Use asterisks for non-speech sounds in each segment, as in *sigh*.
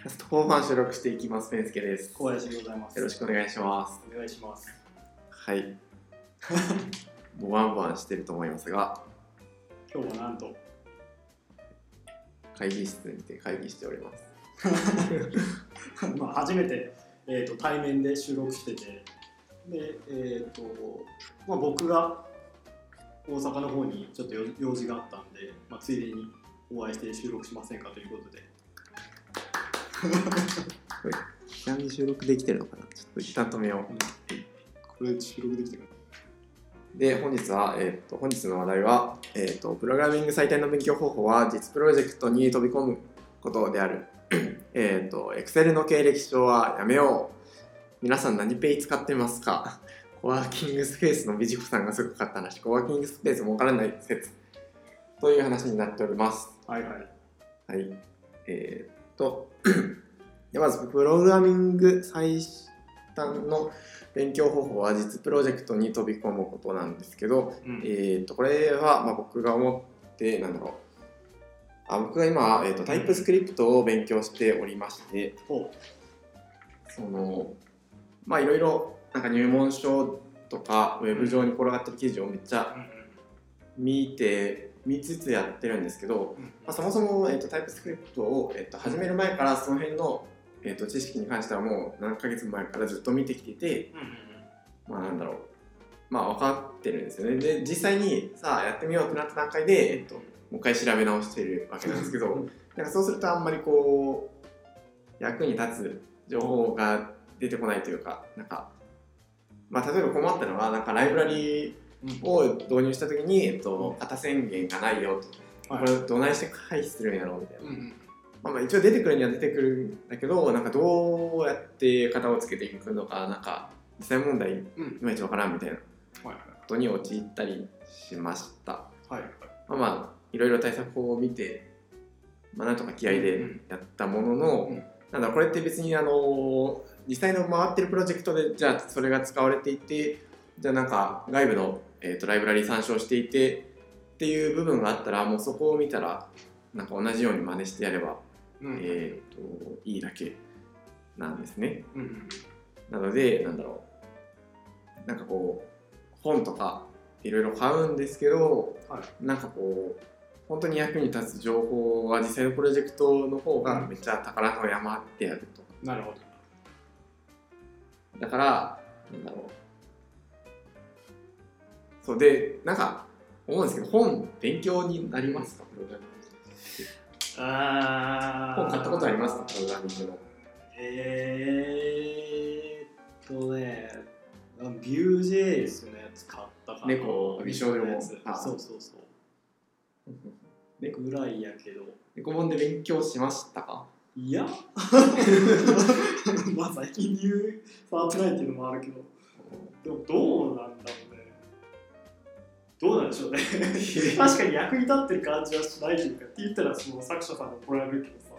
キャスト後半収録していきます。ペンスケです。小林でございます。よろしくお願いします。お願いします。はい。*laughs* もうワンワンしてると思いますが、今日はなんと、会議室にて会議しております。*laughs* まあ初めて、えー、と対面で収録してて、で、えーとまあ、僕が大阪の方にちょっと用用事があったんで、まあ、ついでにお会いして収録しませんかということで、ちなみに収録できてるのかな？ちょっと一旦止めよこれ収録できてるう。で、本日は、えっ、と、本日の話題は、えっ、と、プログラミング最大の勉強方法は、実プロジェクトに飛び込むことである。*clears throat* えっと、Excel の経歴書はやめよう。皆さん何ペイ使ってますか？コワーキングスペースの美智子さんがすごかった話、コワーキングスペース儲からない説。という話になっております。はいはい。はい。えーっと、でまず、プログラミング最短の勉強方法は実プロジェクトに飛び込むことなんですけど、うんえと、これは、まあ、僕が思って、なんだろう。あ僕が今、えーっと、タイプスクリプトを勉強しておりまして、ほその、まあ、いろいろ、なんか入門書とか、ウェブ上に転がってる記事をめっちゃう。うん見て、見つつやってるんですけど、うん。まあ、そもそも、えー、とタイプスクリプトを、えー、と始める前からその辺の、えー、と知識に関してはもう何ヶ月も前からずっと見てきてて、まあ、なんだろう。まあ分かってるんですよね。で実際にさあやってみようってなった段階で、えー、ともう一回調べ直してるわけなんですけどうん。なんかそうするとあんまりこう役に立つ情報が出てこないというかなんか、まあ、例えば困ったのはなんかライブラリを導入した時に、えっと、型宣言がないよと。はい。これどないして回避するんやろうみたいな、うんうん。まあ、まあ一応出てくるには出てくるんだけどなんかどうやって型をつけていくのかなんか実際問題いうん。まいちわからんみたいな。こはいとに陥ったりしました。はいはい。まあまあいろいろ対策法を見て、まあ、なんとか気合でやったものの、うん。なんだこれって別にあの実際の回ってるプロジェクトでじゃあそれが使われていてじゃあなんか外部の、えー、とライブラリ参照していてっていう部分があったらもうそこを見たらなんか同じように真似してやれば、うん。えー、といいだけなんですね。うんうんなのでなんだろう。なんかこう本とかいろいろ買うんですけど、はなんかこう本当に役に立つ情報は実際のプロジェクトの方がめっちゃ宝の山であると。なるほど。だから、なんだろう。そうで、なんか、思うんですけど、本、勉強になりますか、プログラミングあ本買ったことあります？か、プログラミングの。えーっとね、ビュー JS のやつ買ったかな。猫美少女のやつあそうそうそう。*laughs* 猫ぐらいやけど。猫本で勉強しましたか？いや *laughs* まあ最近ニュー触ってないっていうのもあるけど。でもどうなんだろうね。どうなんでしょうね。*laughs* 確かに役に立ってる感じはしないというか、って言ったらその作者さんに怒られるけどさ。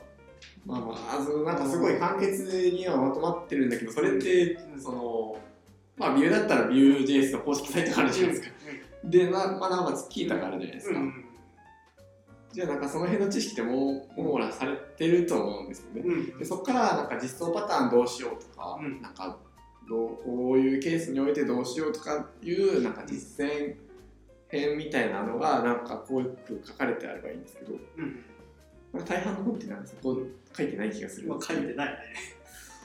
まあまあ、あのなんかすごい簡潔にはまとまってるんだけど、それって、その、まあ、ビューだったらビュー JS の公式サイトがあるじゃないですか。で、なまあ、なおかつキータがあるじゃないですか。うんじゃあ、なんかその辺の知識ってもう、網羅されてると思うんですよね。うんでそこからなんか実装パターンどうしようとか、うんなんかどうこういうケースにおいてどうしようとかいうなんか実践編みたいなのがなんかこういう書かれてあればいいんですけど、うんまあ、大半の本ってなんかそこ書いてない気がする。まあ書いてないね。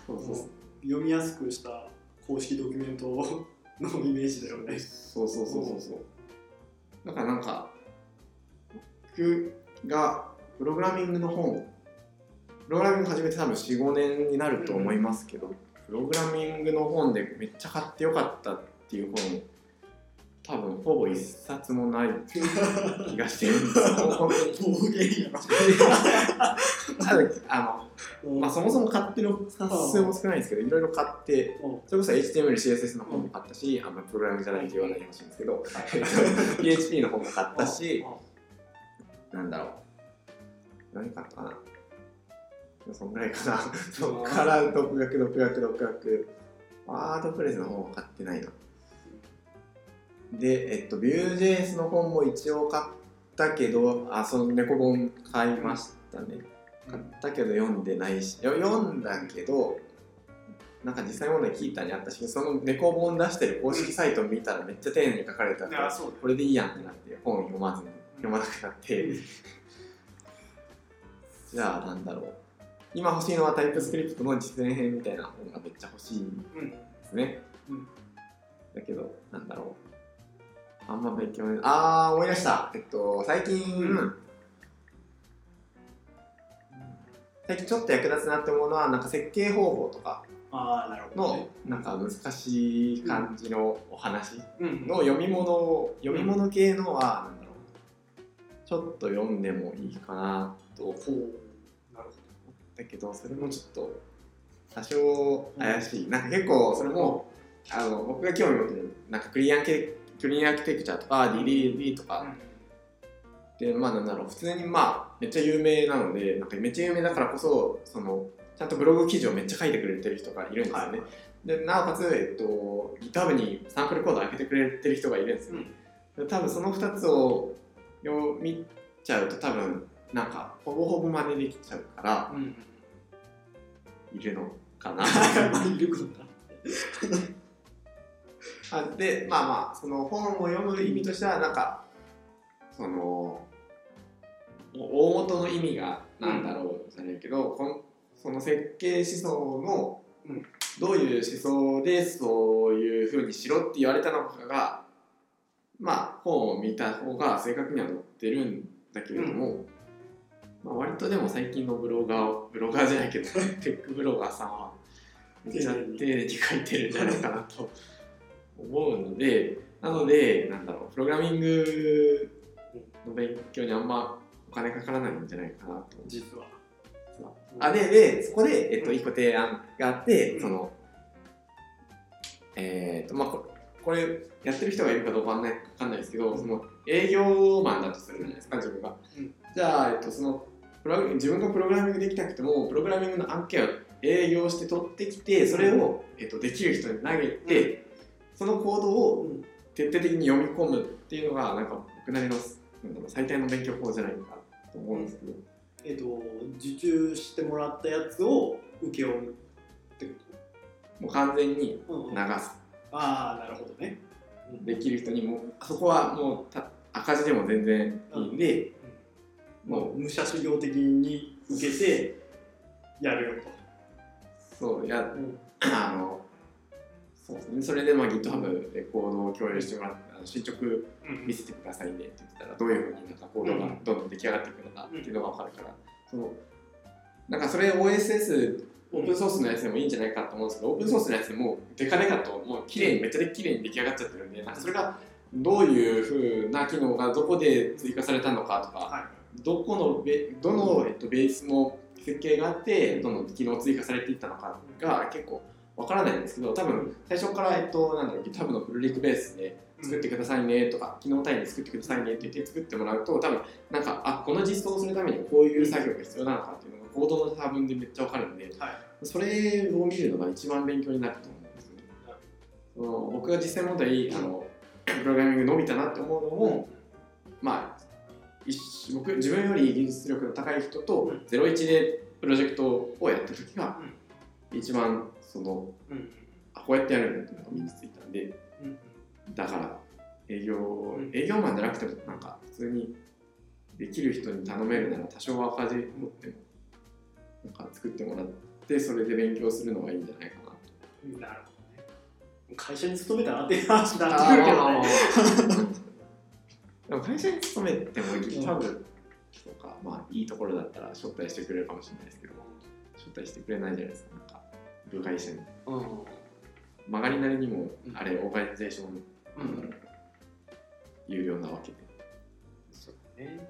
そうそう読みやすくした公式ドキュメントのイメージだよね。そうそうそうそうそう。だからなんか僕がプログラミングの本プログラミング始めて多分45年になると思いますけど、プログラミングの本でめっちゃ買ってよかったっていう本多分ほぼ一冊もない気がしてるんですよ。暴言やろ。ただあの、まあ、そもそも買ってる冊数も少ないんですけどいろいろ買ってうん。それこそ HTML、CSS の本も買ったし、あんまプログラミングじゃないって言わないでほしいんですけど *laughs* PHP の本も買ったしなんだろう。何買ったかな。そんぐらいかな。そっから独学独学独学。ワードプレスの本は買ってないなで、えっと、Vue.js の本も一応買ったけど、あ、その猫本買いましたね。買ったけど読んでないしよ読んだけどなんか実際問題聞いたにあったしその猫本出してる公式サイトを見たらめっちゃ丁寧に書かれてあってあそう。だこれでいいやんってなって本読まずに読まなくなって。*laughs* じゃあなんだろう。今欲しいのはタイプスクリプトの実演編みたいな本がめっちゃ欲しいんうんですね、うん。だけどなんだろうあんま勉強ねあー思い出した。えっと最近、うん。最近ちょっと役立つなって思うのはなんか設計方法とかのね、なんか難しい感じのお話うんの読み物を読み物系のはなんだろう。ちょっと読んでもいいかなと思っほうなるほたけどそれもちょっと多少怪しい、なんか結構それもあの僕が興味持ってるなんかクリアンケクリーンアーキテクチャとか。DDD とど、かでまあなんだろう。普通にまあめっちゃ有名なのでなんかめっちゃ有名だからこそそのちゃんとブログ記事をめっちゃ書いてくれてる人がいるんですよね、でなおかつ、えっと、GitHub にサンプルコード開けてくれてる人がいるんですよ、で多分その2つを読みちゃうと多分なんかほぼほぼ真似できちゃうからうん。うんいるのかな。*laughs* まあいることだあでまあまあその本を読む意味としてはなんかその大元の意味がなんだろうじゃないけど、このその設計思想のうんどういう思想でそういうふうにしろって言われたのかがまあ本を見た方が正確には載ってるんだけれども、まあ、割とでも最近のブロガーブロガーじゃないけど *laughs* テックブロガーさんはめっちゃ丁寧に書いてるんじゃないかなと思うのでなのでなんだろうプログラミングの勉強にあんまお金かからないんじゃないかなと。実は。あででそこで、えっと、一個提案があって、うん。そのえっとまあここれやってる人がいるかどうかわかんないわかんないですけど、その営業マンだとするじゃないですか自分が、うん。じゃあ、えっと、そのプログ自分がプログラミングできなくてもプログラミングの案件を営業して取ってきてそれを、えっと、できる人に投げて、そのコードを徹底的に読み込むっていうのがなんか僕なりの最低の勉強法じゃないかと思うんですけど、えっ、と受注してもらったやつを請け負うってこもう完全にと、うん流すああなるほどね。できる人にもそこはもうた赤字でも全然いいんで、もう武者修行的に受けてやるよそうやと、うん。あのそうですね。それでまあ GitHub でコードを共有してもらってあの進捗見せてくださいねって言ってたらどういうふうになんかコードがどんどん出来上がっていくのかっていうのが分かるから、そのなんかそれ OSS オープンソースのやつでもいいんじゃないかと思うんですけどオープンソースのやつでもデカデカともう綺麗にめっちゃ綺麗に出来上がっちゃってるんでなんかそれがどういうふうな機能がどこで追加されたのかとかはどこのベどの、えっと、ベースの設計があってどの機能追加されていったのかが結構わからないんですけど多分最初から、えっと、なんだろう GitHub のフルリクベースで作ってくださいねとか機能単位で作ってくださいねって言って作ってもらうと多分なんかあこの実装をするためにこういう作業が必要なのかっていうのがコードの差分でめっちゃわかるんではい。それを見るのが一番勉強になると思うんですよ。ね。その僕が実際問題あのプログラミング伸びたなって思うのも、まあ僕自分より技術力の高い人とうん。01でプロジェクトをやった時が一番そのうんあこうやってやるんだっていうのが身についたんでうんだから営業、ん。営業マンじゃなくてもなんか普通にできる人に頼めるなら多少赤字持ってもなんか作ってもらってそれで勉強するのがいいんじゃないかな。と。うんなるほどね。会社に勤めたらっていう話にな。ってくるけどねでも会社に勤めても GitHub とか、まあいいところだったら招待してくれるかもしれないですけど招待してくれないじゃないですか部外者にうん。曲がりなりにもうん。あれオーガニゼーションうん。有料なわけで。そうだね。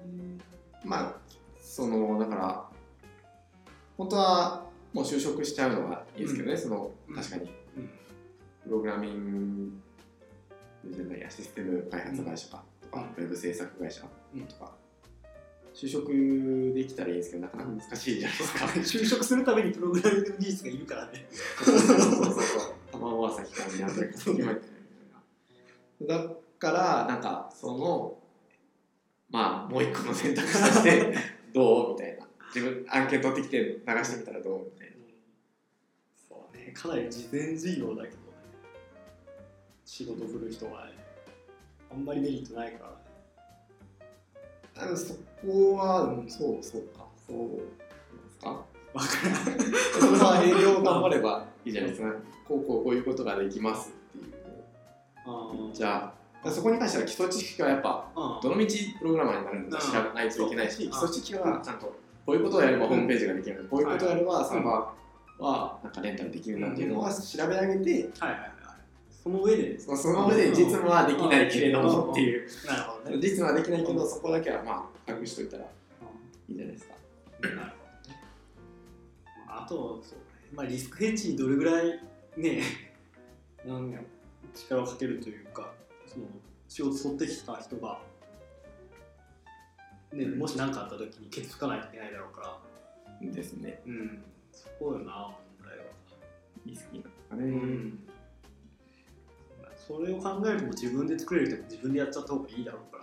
まあそのだから本当はもう就職しちゃうのがいいですけどね、そのうん。確かに、うん。プログラミングじゃないやシステム開発会社かとか、ウェブ制作会社とか、就職できたらいいんですけどなかなか難しいじゃないですか。*laughs* 就職するためにプログラミングの技術がいるからね。そうそうそう。そう卵は先からにあったり先までみたいなだからなんかそのまあもう一個の選択肢として *laughs* どうみたいな。自分案件取ってきて流してみたらどうみたいな。そうね。かなり事前授業だけどね。仕事振る人はねあんまりメリットないからねあのそこは、うん、そうそうか。そうですか？わからん。それは営業頑張ればいいじゃないですか。こうこうこういうことができますっていう。じゃあそこに関しては基礎知識はやっぱあどの道プログラマーになるんだ知らないといけないしうん基礎知識はちゃんとこういうことをやればホームページができるこういうことをやればサーバーはなんかレンタルできるなっていうのは調べ上げてはいはいはい。その上でそその上で実務はできないけれどもっていう。なるほど。ね実務はできないけどそこだけはまあ隠しといたらいいじゃないですかなるほどね。まあ、あと、そうねまあ、リスクヘッジにどれぐらいね、なんや力をかけるというか、その仕事取ってきた人が、ね、もし何かあった時にケツつかないといけないだろうから、ですねうん、そこよな、問題は。リスキーなかね、うん。それを考えると自分で作れると自分でやっちゃった方がいいだろうか。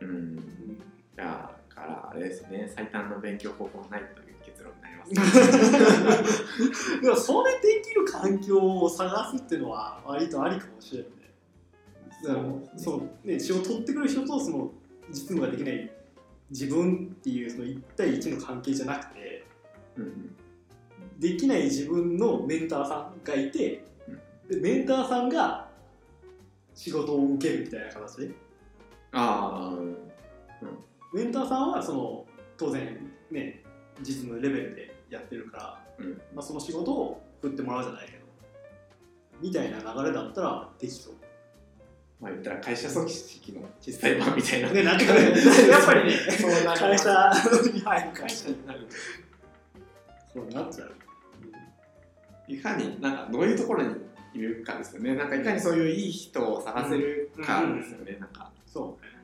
うん。うんだからあれですね。最短の勉強方法はないという結論になります、*laughs* でもそれできる環境を探すっていうのは割とありかもしれないね。だからそうね、仕事取ってくる人とその実務ができない自分っていうその1対1の関係じゃなくてうんできない自分のメンターさんがいてでメンターさんが仕事を受けるみたいな形？でああメンターさんはその当然ね実務レベルでやってるから、うん。まあ、その仕事を振ってもらうじゃないけどみたいな流れだったらできそう。まあ言ったら会社組織の小さい版みたいな、ね、なんかね、*laughs* やっぱりね、そうなる会社に入る会社になる。そうなっちゃう。いかになんかどういうところにいるかですよね。なんかいかにそういういい人を探せるかですよね、なんかそうね。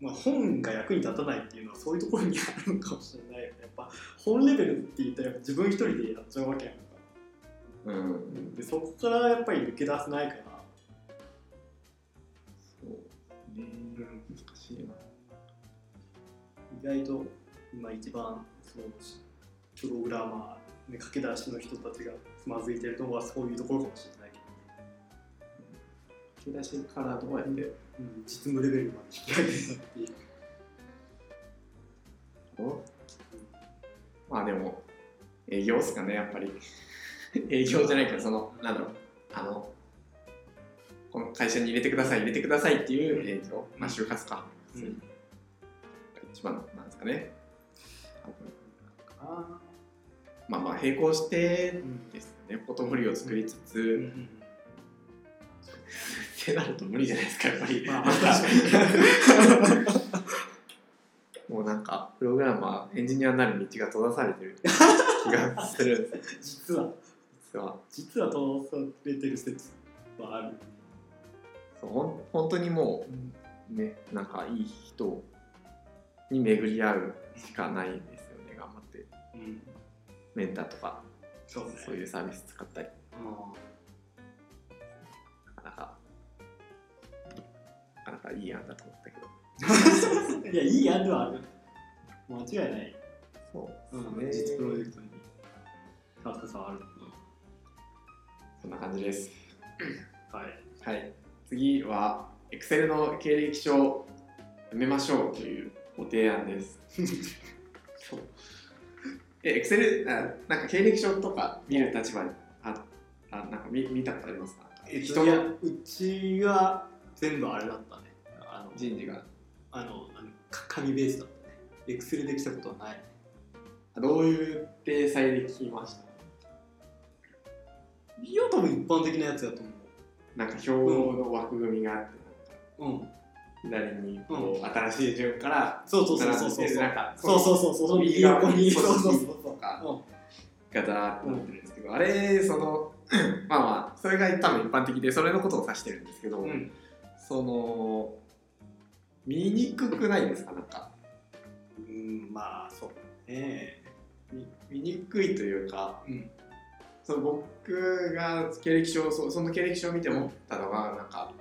まあ、本が役に立たないっていうのはそういうところにあるのかもしれないよね。やっぱ本レベルって言ったら自分一人でやっちゃうわけやんか。うんでそこからやっぱり抜け出せないから。そうね難しいな意外と今一番そのプログラマー、ね、駆け出しの人たちがつまずいてるのはそういうところかもしれない、引き出しからどうやってうん、実務レベルまで引き上げるっていう。まあでも営業っすかねやっぱり。*laughs* 営業じゃないけどそのなんだろう。あのこの会社に入れてください入れてくださいっていう営業、まあ就活か、うん。一番なんですかね。あまあまあ並行してですね。ポートフォリオを作りつつ、うんうんってなると無理じゃないですかやっぱり、まあまあ *laughs* 確かに。もうなんかプログラマーエンジニアになる道が閉ざされてる気がするんです実は。実は。実は通されてる説はある。そうほん本当にもうねなんかいい人に巡り合うしかないですよね頑張って。うん、メンターとか。そうね。そういうサービス使ったり。なかなかなかなかいい案だと思ったけどうん *laughs* いや、いい案ではある。間違いない。そううんね実プロジェクトに携わる。そんな感じです *clears throat* はい。はい次は Excel の経歴書をやめましょうというご提案です *laughs* そうえ Excel あなんか経歴書とか見る立場にああなんか見見たことありますか？人いやのうちは全部あれだったね。あの、人事が。あの紙ベースだったね。エクセルできたことはない。どういう体裁で聞きました？いや、多分一般的なやつだと思なんか表の枠組みがあって、う。うん。左にこう、新しい順からそうそうそうそうそう。そうそうそうそう。右横に。にそうそうそう。とそう。かうんがザーってなってるんですけど、あれそのまあまあそれが多分一般的でそれのことを指してるんですけど、う。ん。その見にくくないですか？なんか。うん、まあ、そうね。見見にくいというかうん。その僕が経歴書をそその経歴書を見て思ったのがなんか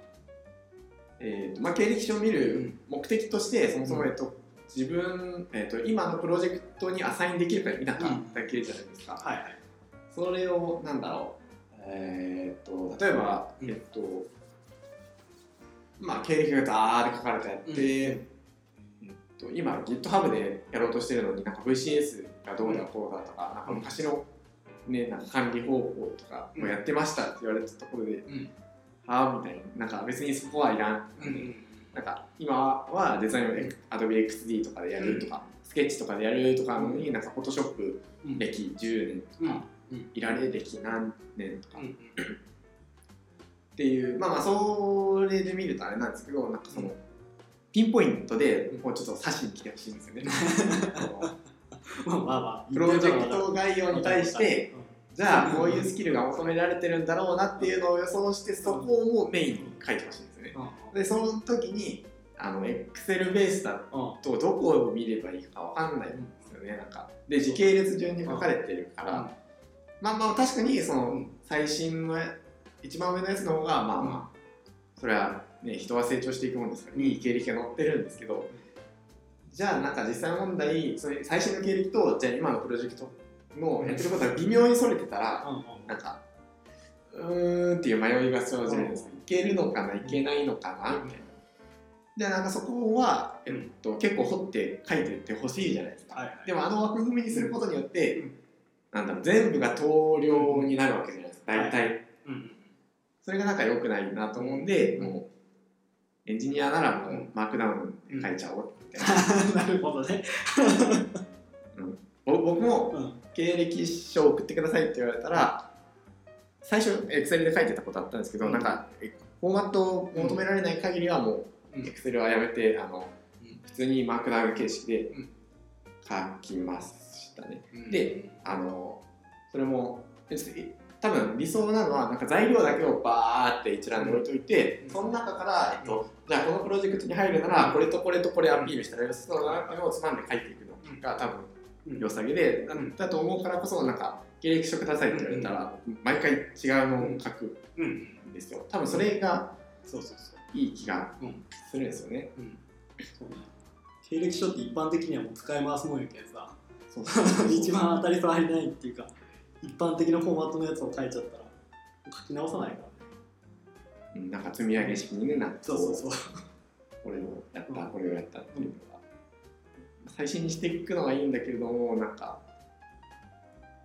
えーとまあ、経歴書を見うるん。目的としてそもそも、うんえっと、自分、えっと、今のプロジェクトにアサインできるか否かうんだけじゃないですか、はいはい。それをなんだろう。えー、と例えば、うん。えっとまあ経歴がダーって書かれてあって、うん。えっと、今 GitHub でやろうとしてるのになんか VCS がどうだこうだとか,、なんか昔の、ね、なんか管理方法とかもやってましたって言われたところで、うん。はあみたいななんか別にそこはいらん。うんなんか今はデザインを Adobe XD とかでやるとか、スケッチとかでやるとかのに、なんか Photoshop うん。歴10年とか、うん。いられ歴何年とかっうんていう、まあまあそれで見るとあれなんですけど、なんかその、ピンポイントでもうちょっと刺しに来てほしいんですよね。*laughs* まあまあまあプロジェクト概要に対して、じゃあこういうスキルが求められてるんだろうなっていうのを予想して、そこをもうメインに書いてほしいんですよね。で、その時に、あの、Excel ベースだうんとどこを見ればいいかわかんないんですよね、なんか。で、時系列順に書かれてるから、まあまあ確かにそのうん。最新の一番上のやつの方がまあまあそれはね人は成長していくもんですからいい経歴が載ってるんですけどじゃあなんか実際問題それ最新の経歴とじゃあ今のプロジェクトのやってることが微妙にそれてたらうんうんなんかうーんっていう迷いが生じるんですよいけるのかないけないのかなみたいな。でなんかそこは、えっと、結構掘って書いてってほしいじゃないですか。はいはい。でもあの枠組みにすることによって、うん。なんだろう全部が投了になるわけじゃないですか。大体、うんそれがなんか良くないなと思うんで、うん。もうエンジニアならもううんマークダウンで書いちゃおうみたいな、*laughs* なるほどね。ぼ僕もうん。経歴書を送ってくださいって言われたら最初 Excel で書いてたことあったんですけど、うん。なんかえフォーマットを求められない限りはもううん。Excel はやめてあのうん。普通にマークダウン形式でうん。書きましたね、うん。であのそれも別に多分理想なのはなんか材料だけをバーって一覧で置いといて、うん。その中から、えっと、じゃあこのプロジェクトに入るならこれとこれとこれアピールしたらそうだなっていうのをつまんで書いていくのが多分うん良さげで、ん。だと思うからこそなんか経歴書くださいって言われたら、毎回違うのを書くうんんですよ。多分それがそうそうそう。いい気がうんするんですよね、経歴書って一般的にはもう使い回すもんやけんさ。そうそうそうそう。*laughs* 一番当たり障りないっていうか一般的なフォーマットのやつを書いちゃったら書き直さないからね。うんなんか積み上げ式にねなってそうそうそう。これをやった、うん。これをやったっていうのが、最新にしていくのはいいんだけれどもなんか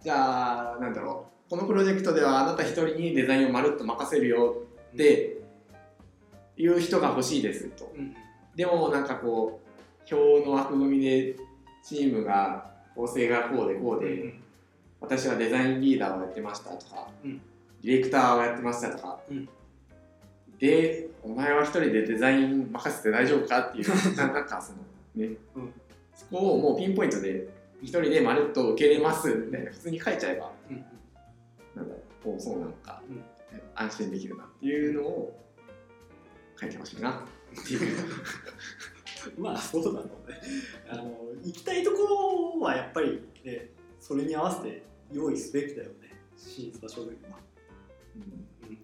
じゃあなんだろう。このプロジェクトではあなた一人にデザインをまるっと任せるよっていう人が欲しいですと。うん。でもなんかこう表の枠組みでチームが構成がこうでこうで、うん私はデザインリーダーをやってましたとか、うん。ディレクターをやってましたとか、うん。でお前は一人でデザイン任せて大丈夫かっていう *laughs* ななんかそのね、うん。そこをもうピンポイントで一人でまるっと受け入れますみたいな普通に書いちゃえばうん。なんだろうおそうなのか、うん。安心できるなっていうのを書いてほしいな。っていう。まあそうだろうね。あの行きたいところはやっぱりねそれに合わせて用意すべきだよね。審査書類は、うん。うん、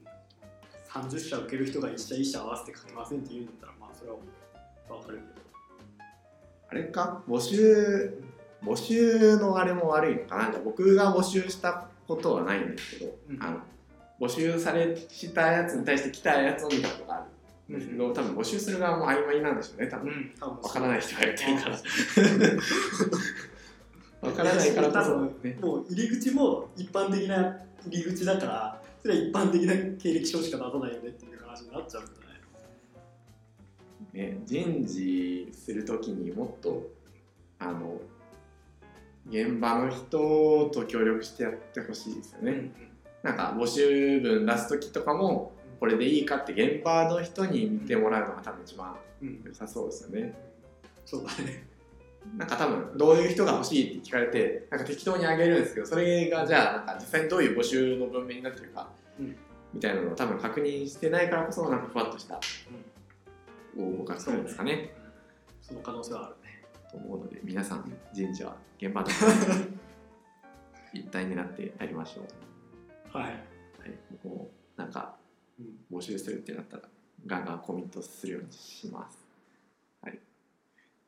30社受ける人が1社1社合わせて書けませんって言うんだったらまあそれは分かるけど。あれか？募集募集のあれも悪いのかな？僕が募集したことはないんですけど、うん。あの募集されしたやつに対して来たやつを見たことがある。んですけど、多分募集する側も曖昧なんでしょうね多分、ん。多分わからない人がやってるからわからないからこそ多分ね。もう入り口も一般的な入り口だからそれは一般的な経歴書しか出さないよねっていう話になっちゃうんじゃないね人事するときにもっとあの現場の人と協力してやってほしいですよね、なんか募集文出す時とかもこれでいいかって現場の人に見てもらうのが多分一番うん良さそうですよね。そうだねなんか多分どういう人が欲しいって聞かれてなんか適当にあげるんですけどそれがじゃあなんか実際にどういう募集の文面になってるか、うんみたいなのを多分確認してないからこそなんかふわっとした応募が来るんですかね。その可能性はあるねと思うので皆さん人事は現場で一体になってやりましょう。はい、はい、僕もなんかうん募集するってなったらガンガンコミットするようにします。はい。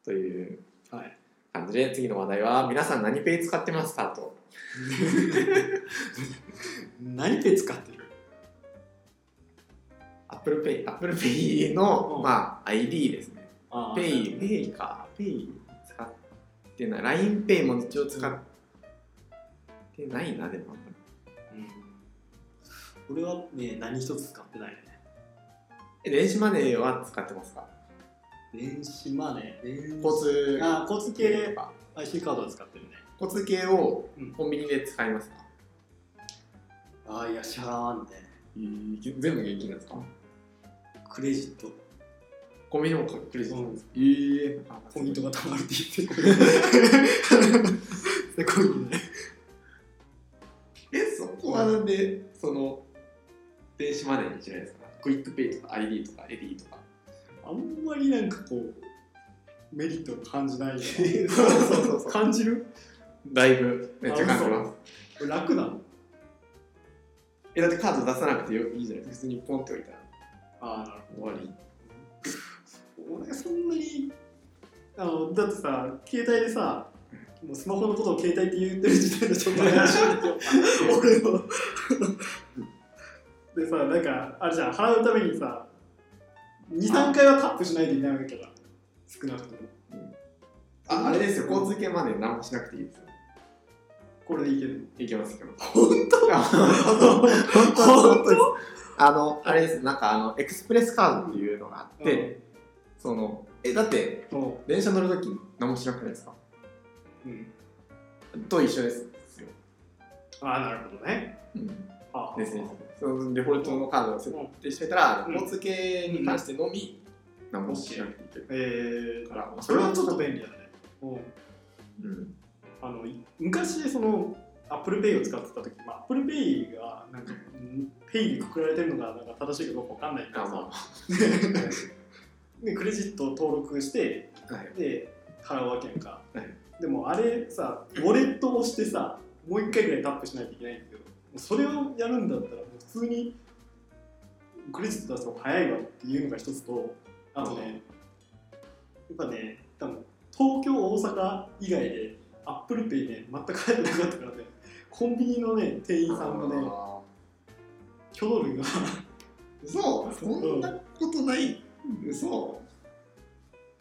というはい感じで次の話題は皆さん何ペイ使ってますかと。*laughs* 何ペイ使ってる？Apple Pay, Apple Pay の、うんまあ、ID ですね。あー Pay、Pay か。Pay 使ってない。LINEPay も一応使ってないな、でも。うん俺はね何一つ使ってないねえ電子マネーは使ってますか？電子マネー。電子。交通あ交通系 IC カードは使ってるね。交通系をうん。コンビニで使いますか、ああいやしゃらんね。全部現金なんですか？クレジット。コンビニもクレジットですか、ええポイントがたまるって言って *laughs* すごいね。えそこはなんでその電子マネーにしないですか？クイックペイとか ID とかエディとかあんまりなんかこうメリットを感じない *laughs* そうそうそうそう。感じる？だいぶめっちゃ感じます。楽なの？えだってカード出さなくてよいいじゃない？ですか普通にポンって置いたら。ああなる終わり。ほど俺そんなにあのだってさ携帯でさもうスマホのことを携帯って言ってる時点でちょっと怪しいんだよ俺の *laughs* でさなんかあれじゃん払うためにさ23回はタップしないといけないわけだ。少なくとも。ああれですよ。交通系マネー何もしなくていいですよ。これでいけるいけますいけます。本当？本当本当あのあれです。なんかあのエクスプレスカードっていうのがあって、そのえだってうん。電車乗るとき何もしなくないですか？うん。と一緒です。よ、ああなるほどね。うん、あですね。そのデフォルトのカードを設定してたら、うん。交通系に関してのみ何もしなくていけるえー、か。らそれはちょっと便利だね。うん。うん。あのい昔その ApplePay を使ってた時、まあ、ApplePay がなんかペイにくくられてるのがなんか正しいかどうかわかんないけどあまさ *laughs* でクレジットを登録してあはい。で払うわけやんか、はい。でもあれさウォレットを押してさもう一回ぐらいタップしないといけないんだけどそれをやるんだったらもう普通にクレジット出す方が早いわっていうのが一つとあとねやっぱね多分東京大阪以外で Apple Payね全く入ってなかったからねコンビニのね店員さんがねあ挙動類が。ー嘘？そんなことない。嘘。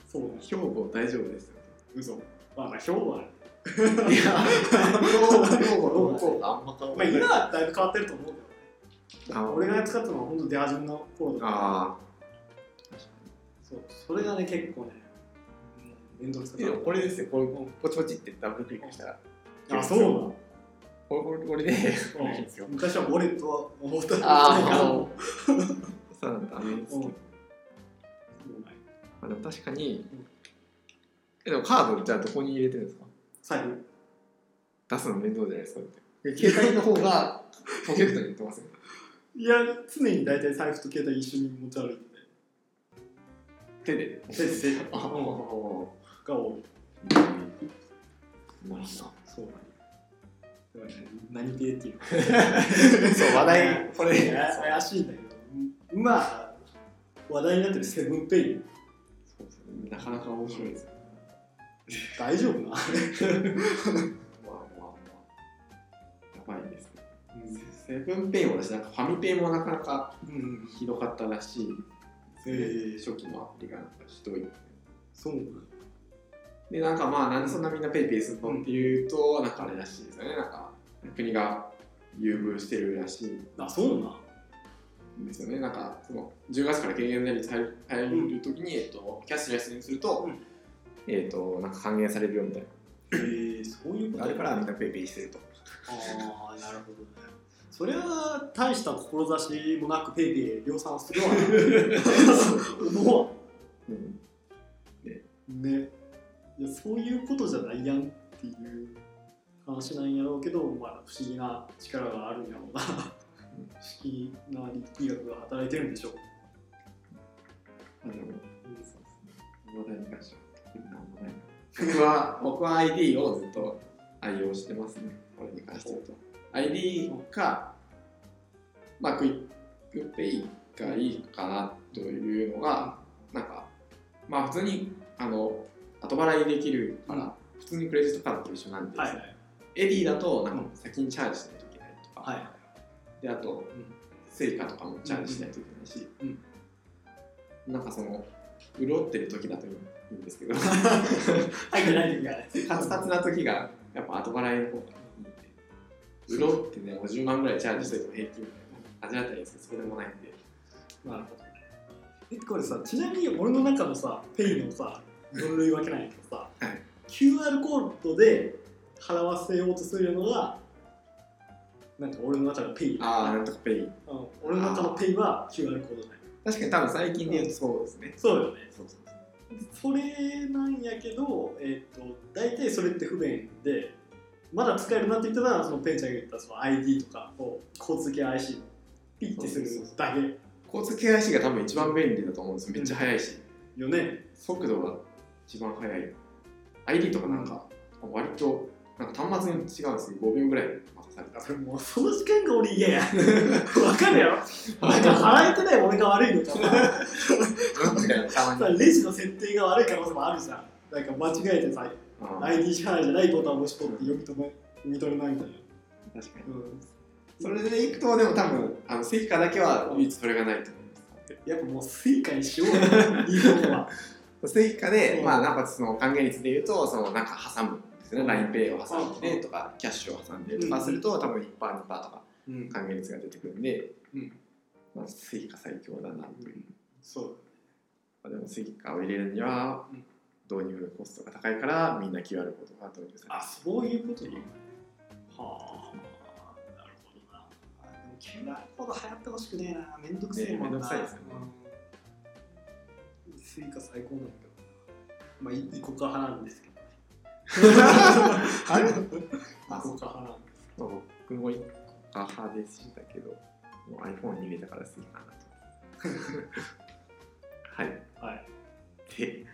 そう。ね兵庫大丈夫ですよ。嘘。まあまあ兵庫はねいや兵庫兵庫どこかあんま変わまあらない今はだいぶ変わってると思うけどあ俺が使ったのは本当出始めの頃だから。あそうそれがね結構ねうん面倒くさーでもこれですよ。これポチポチってダブルクリックしたら。あそうなの？これこれで *laughs* 昔はウォレットは思った。あー。*laughs* そうなんだですけどうんまあでも確かに。うん。えでもカードじゃあどこに入れてるんですか？財布出すの面倒じゃないですか携帯の方がポケットに入ってますよいや常に大体財布と携帯一緒に持ち歩いてて。手で手で。手でああ。が多い。まあそうだね何系っていうか。*laughs* そう話題。これ怪しいんだけど。まあ話題になってるセブンペイ。なかなか面白いですよ大丈夫な？*laughs* まあまあまあ。やばいですね。セブンペイもだしなんかファミペイもなかなかうん、うん、ひどかったらしい。えー。初期のアプリがなんかひどい。そうでなんかまあなんでそんなみんな PayPayするのっていうとなんかあれらしいですよね。なんか国が優遇してるらしい。あそうなん？んですよね。なんかその10月から軽減税率入る入るときに、えっと、キャッシュレスにすると、うんえっとなんか還元されるよみたいえー、そういうこと？なあるからみんな PayPayしてると。ああなるほどね。それは大した志もなく PayPay量産するわな思わうん。んね。いやそういうことじゃないやんっていう話なんやろうけど、まあ、不思議な力があるんやろうな。不思議な力学が働いてるんでしょう。あの、そうですね。話題に関しては僕は、僕は ID をずっと愛用してますね。これに関して言うと。ID か、まあ、 QUICPay がいいかなっというのがなんかまあ普通にあの後払いできるから、うん。普通にクレジットカードと一緒なんです、はいはい。 Edy だとなんか先にチャージしないといけないとか、はいであと、 Suica とかもチャージしないといけないし、なんかその潤ってる時だといいん。ですけど入ってない時がねカツカツな時がやっぱ後払いの方がいいんで。潤ってね50万ぐらいチャージしといても平均みたいな感じだったらいいんで。すけどそうでもないんでなるほどねえこれさちなみに俺の中のさペイのさ分類分けないけどさ、はい。QR コードで払わせようとするのがなんか俺の中のペイ。ああなんとかペイ。うん。俺の中のペイは QR コードだよ。確かに多分最近で言うとそうですね。そうよね。そうそうそれなんやけど、えっと大体それって不便でまだ使えるなって言ったらそのペンちゃんが言ったその ID とかを交通系 IC のピッてするだけ。交通系 IC が多分一番便利だと思うんですよ。めっちゃ速いし、よね。速度が一番速い ID とかなんか割となんか端末に違うんですよ5秒ぐらいそれもうその時間が俺嫌や。*laughs* わかるやろ？なんか払えてない俺が悪いのか。さレジの設定が悪い可能性もあるじゃん。なんか間違えてさあー ID 支払いじゃないボタンを押しとって読み止め読み取れないみたいな、確かに。うん、それでいくとでも多分あの Suicaだけは唯一それがないと思いますやっぱもう Suicaにしようよ日本は。*laughs* Suicaで、う。んまあなんかその還元率で言うとそのなんか挟む。んですよね。 LINE Pay を挟んでうん。とかキャッシュを挟んでとかすると多分 1%2% とかうん。還元率が出てくるんで、うん。まあ、 Suica最強だなという、そうまあ、でも Suicaを入れるにはうん。導入コストが高いからみんな QR コードが導入されあるそういうことねはあ。なるほどな。あでも QR コード流行ってほしくねえな。めんどくせえもんな。ねめんどくさいですよね。うん。 Suica最高なんだけどまあい ICOCA派なんですけど。ね *laughs* あれ ICOCA派なんですまあ僕も ICOCA派でしたけどもう iPhone に入れたから Suica なと。はい。はい。で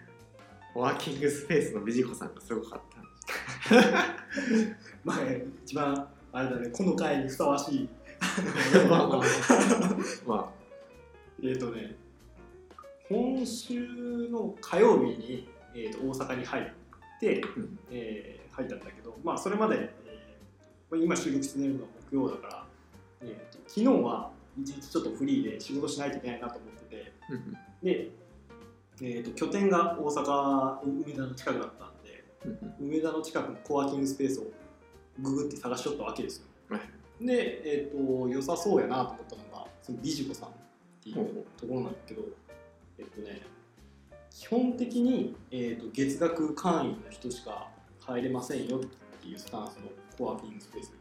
ワーキングスペースのビジコさんがすごかったまあ *laughs* 一番あれだねこの回にふさわしい。*laughs* まあ。まあまえっとね今週の火曜日に、えー、と大阪に入って、うん。えー入ったんだけどまあそれまで、えーまあ今収録してるのは木曜だから、えー、と昨日は一日ちょっとフリーで仕事しないといけないなと思っててあうん。で、えー、と拠点が大阪梅田の近くだったんでうんうん。梅田の近くのコワーキングスペースをググって探しとったわけですよ。はい。で、えー、と良さそうやなと思ったのがそのビジコさんっていう。ところなんだけど、えっとね、基本的に、えー、と月額会員の人しか入れませんよっていうスタンスのコワーキングスペース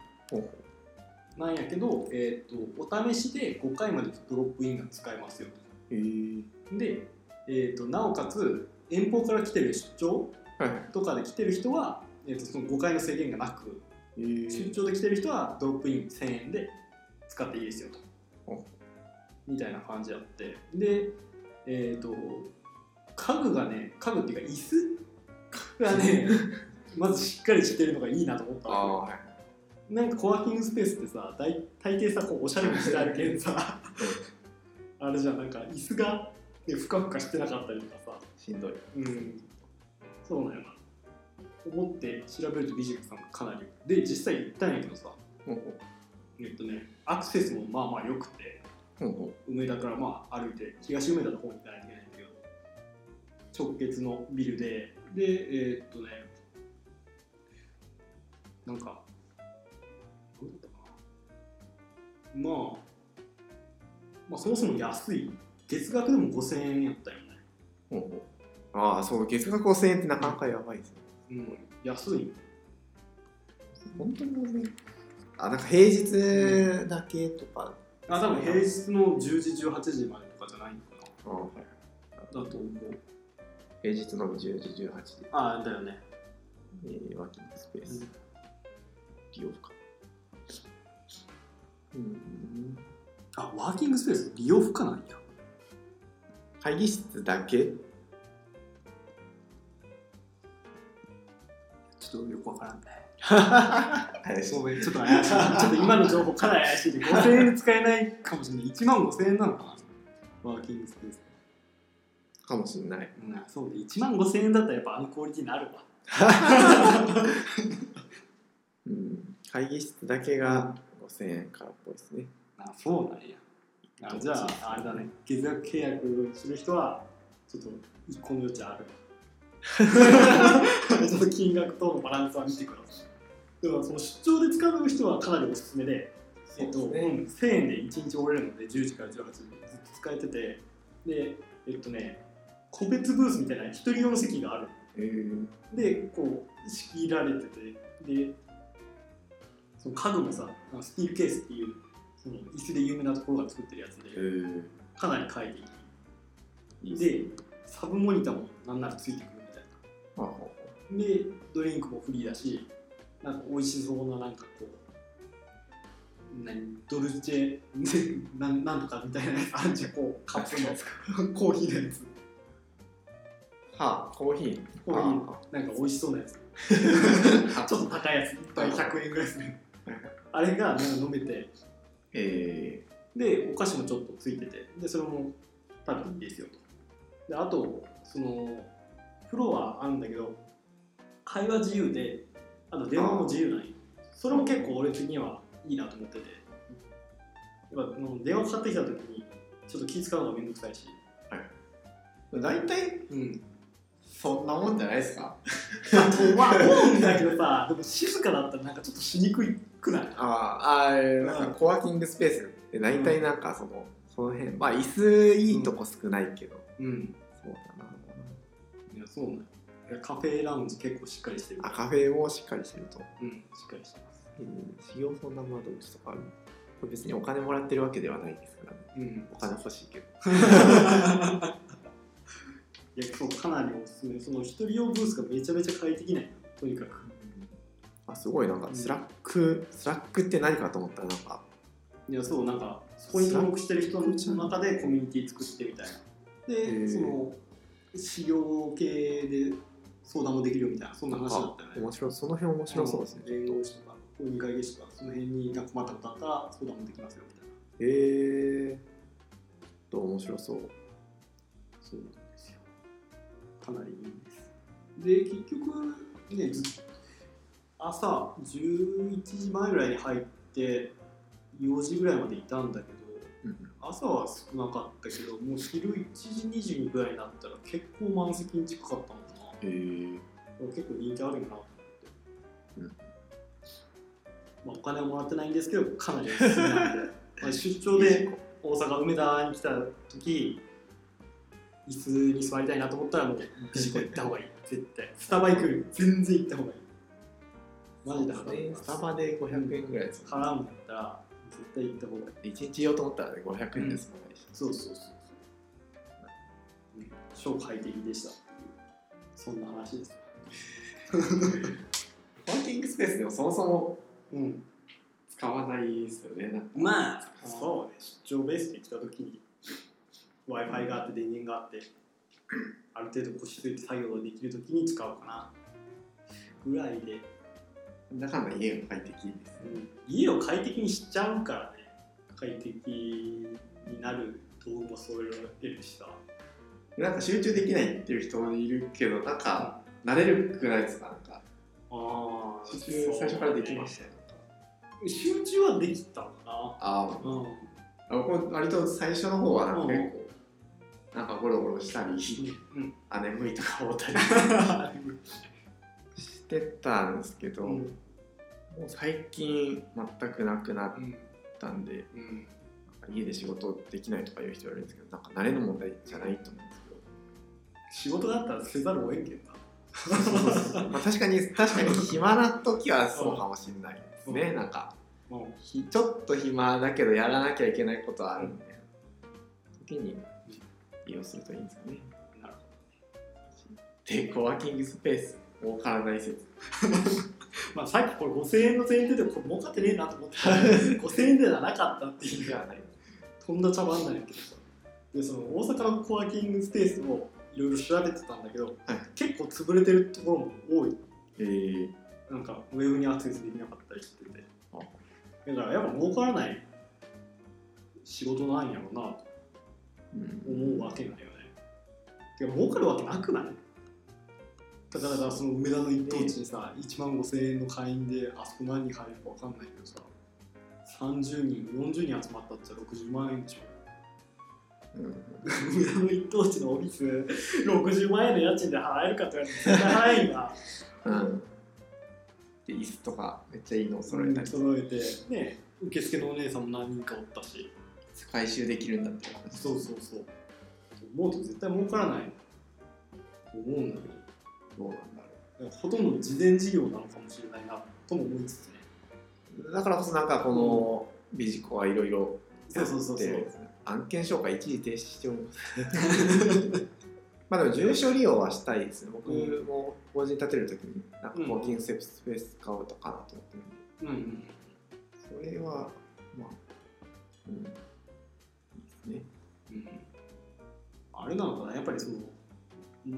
なんやけど、えー、とお試しで5回までドロップインが使えますよと。で、えー、となおかつ遠方から来てる出張とかで来てる人は、えー、とその5回の制限がなく出張で来てる人はドロップイン1000円で使っていいですよとお。みたいな感じあって。で、えっ、と、家具がね、家具っていうか椅子がね、*laughs* まずしっかりしてるのがいいなと思ったわけ。はい。なんかコワーキングスペースってさ、大大抵さ、こうおしゃれにしてあるけんさ、*laughs* あれじゃんなんか椅子が、ね、ふかふかしてなかったりとかさ、しんどい。うん、そうなんやな。思って調べるとビジネスさんがかなり。で、実際行ったんやけどさ、えっとね、アクセスもまあまあ良くて、うほうほ梅田からまあ歩いて、東梅田の方に行かないといけないんだけど、直結のビルで、で、えーっとね、なんか、どうだったかな。まあ、まあそもそも安い。月額でも5000円やったよね。うほうほうああそう月額5000円ってなかなかやばいですねうん、安い。本当に5000円あなんか平日だけとかあ、多分平日の10時、18時までとかじゃないのかああはいな。だと思う。平日の10時18時あ、だよね。えー、ワーキングスペース、利用か。うん。あ、ワーキングスペース利用不可なんや。会議室だけ？ちょっとよくわからんね。怪しいごめん、ちょっと怪しい。ちょっと今の情報かなり怪しいで、5000円で使えないかもしれない。1万5000円なのかな？ワーキングスペース。かもしれない。うん、そうで1万5000円だったらやっぱあのクオリティになるわ。うん。会議室だけが5000円からっぽいですね。あそうなんや。あじゃああれだね。月額契約する人はちょっと一個の余地ある *laughs* ちょっと金額とのバランスは見てくださいでもその出張で使う人はかなりおすすめでえっと、そうですね。うん、1000円で1日折れるので10時から18時ずっと使えてて。でえっとね個別ブースみたいな一人用の席がある。えー、でこう仕切られてて。でその家具もさスティールケースっていうその椅子で有名なところが作ってるやつでえー、かなり快適でサブモニターもなんならついてくるみたいな。でドリンクもフリーだしなんか美味しそうななんかこう何ドルチェ *laughs* なんなんとかみたいなやつあんじゃん。こうカップの *laughs* コーヒーのやつはあコーヒー。コーヒー。あ。なんか美味しそうなやつ。あ。*laughs* ちょっと高いやつ。一杯100円ぐらいするあれがなんか飲めて。え。でお菓子もちょっとついてて。でそれも食べていいですよと。であとそのフロアあるんだけど会話自由であと電話も自由なんよ。それも結構俺的にはいいなと思ってて。やっぱ電話かかってきた時にちょっと気使うのがめんどくさいし。ー、大体うんそんなもんじゃないですか。とは思うんだけどさでも静かだったらなんかちょっとしにくいくない？ああなんかコワーキングスペースって大体なんかその、その辺まあ椅子いいとこ少ないけど、うん。そうだな。いやそうなカフェラウンジ結構しっかりしてる。あカフェもしっかりしてると。うんしっかりしてます。修行そんな窓口とかあるこれ別にお金もらってるわけではないですからね。うん。お金欲しいけど *laughs* いやそうかなりおすすめ。その一人用ブースがめちゃめちゃ快適なんよとにかく。あすごい。なんか Slack、Slack って何かと思ったらなんかいやそうなんかそこに登録してる人の中でコミュニティ作ってみたいな。でその事業系で相談もできるよみたいなそんな話だったよね。面白い。その辺面白そうですね。弁護士とか公認会計士とかその辺になんか困ったことあったら相談もできますよみたいなへえー、と面白そうそうかなりいいんです。で結局ねず朝11時前ぐらいに入って4時ぐらいまでいたんだけどうん朝は少なかったけどもう昼1時2時ぐらいになったら結構満席に近かったもんな。へえ。結構人気あるんやなと思って、うん。まあ、お金はもらってないんですけどかなりおすすめなんで *laughs* まあ出張で大阪梅田に来た時椅子に座りたいなと思ったらもうビジコ行った方がいい。絶対。スタバ行く全然行った方がいい。マジで払うスタバで500円ぐらいです払うんだったら絶対行った方がいい。1日用と思ったらね500円ですもんね、そうそうそう超快適でしたそんな話ですコワ *laughs* ーキングスペースでもそもそもうん。使わないですよね。まあそうね。出張ベースで来た時に w i f i があって電源があってある程度腰据えて作業ができる時に使うかな。ぐらいで、家が快適ですね。うん家を快適にしちゃうからね。快適になる道具も揃えるしさ。なんか集中できないって言ってる人もいるけどなんか慣れるくないですか？なんか。あ集中最初からできましたよ。なんか集中はできたかあなうん。あ僕も割と最初の方はなんか結構なんかゴロゴロしたりうん。あ眠いとか思ったり。*laughs* してたんですけど、うん。もう最近全くなくなったんで、うん。なんか家で仕事できないとかいう人いるんですけどなんか慣れの問題じゃないと思うんですけど。仕事だったらせざるを得んけんな。まあ確かに確かに暇な時はそうかもしれないですね、なんかうん。ひちょっと暇だけどやらなきゃいけないことはあるんで。時に利用するといいんですよね。なるでコワーキングスペース儲からない説まあさっきこれ5000円の前提でこれ儲かってねえなと思ってた5000円ではなかったっていうではないとんだ茶番なんやけどさでその大阪のコワーキングスペースをいろいろ調べてたんだけど、はい。結構潰れてるところも多い。えー、なんかウェブにアクセスできなかったりしてて。あ。だからやっぱ儲からない仕事なんやろうなと。うん思うわけなんよね。てか儲かるわけなくない？だからその梅田の一等地にさ、1万5000円の会員であそこ何人入るかわかんないけどさ30人40人集まったっちゃ60万円でしょ。うん。梅田の一等地のオフィス60万円の家賃で払えるかって言われて絶対払えんわうん。で椅子とかめっちゃいいのを揃えたり。揃えてね受付のお姉さんも何人かおったし回収できるんだって話そうそうそう。思うと絶対儲からないと思うんだけど。うなんだろどほとんど事前事業なのかもしれないなとも思いつつね。うだからこそなんかこのビジコはいろいろそうそうそう。そう案件紹介一時停止しておりますまあでも住所利用はしたいですね。僕も法人建てるときになんかコーキングスペース買おうとかなと思ってるんで。うんうん。それはまあうんね。うん。あれなのかな？やっぱりその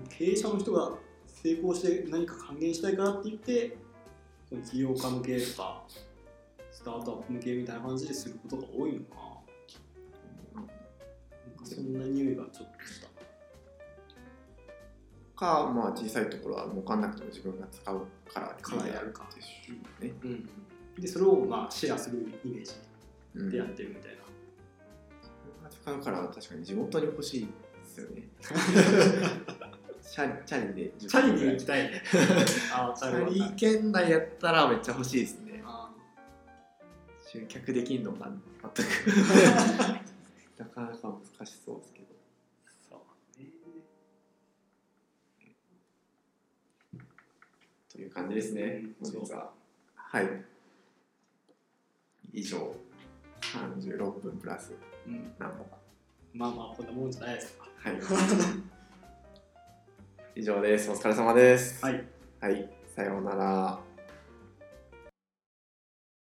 経営者の人が成功して何か還元したいからって言ってその起業家向けとかスタートアップ向けみたいな感じですることが多いのか。ななんかそんな匂いがちょっとした。かまあ小さいところは儲かんなくても自分が使うからからやるかでしょうね、うん、でそれをまあシェアするイメージうん、でやってるみたいな、使うから確かに地元に欲しいですよね。*laughs* チャリチャリでチャリに行きたい。ねあチャリ圏内やったらめっちゃ欲しいですね。あ集客できんのか全く。*laughs* なかなか難しそうですけど。そうね。という感じですね。う。ん本日は。はい。以上。36分プラス。うん、何歩かまあまあこんなもんじゃないですか。はい。*laughs* 以上です。お疲れ様です。はい。はい。さようなら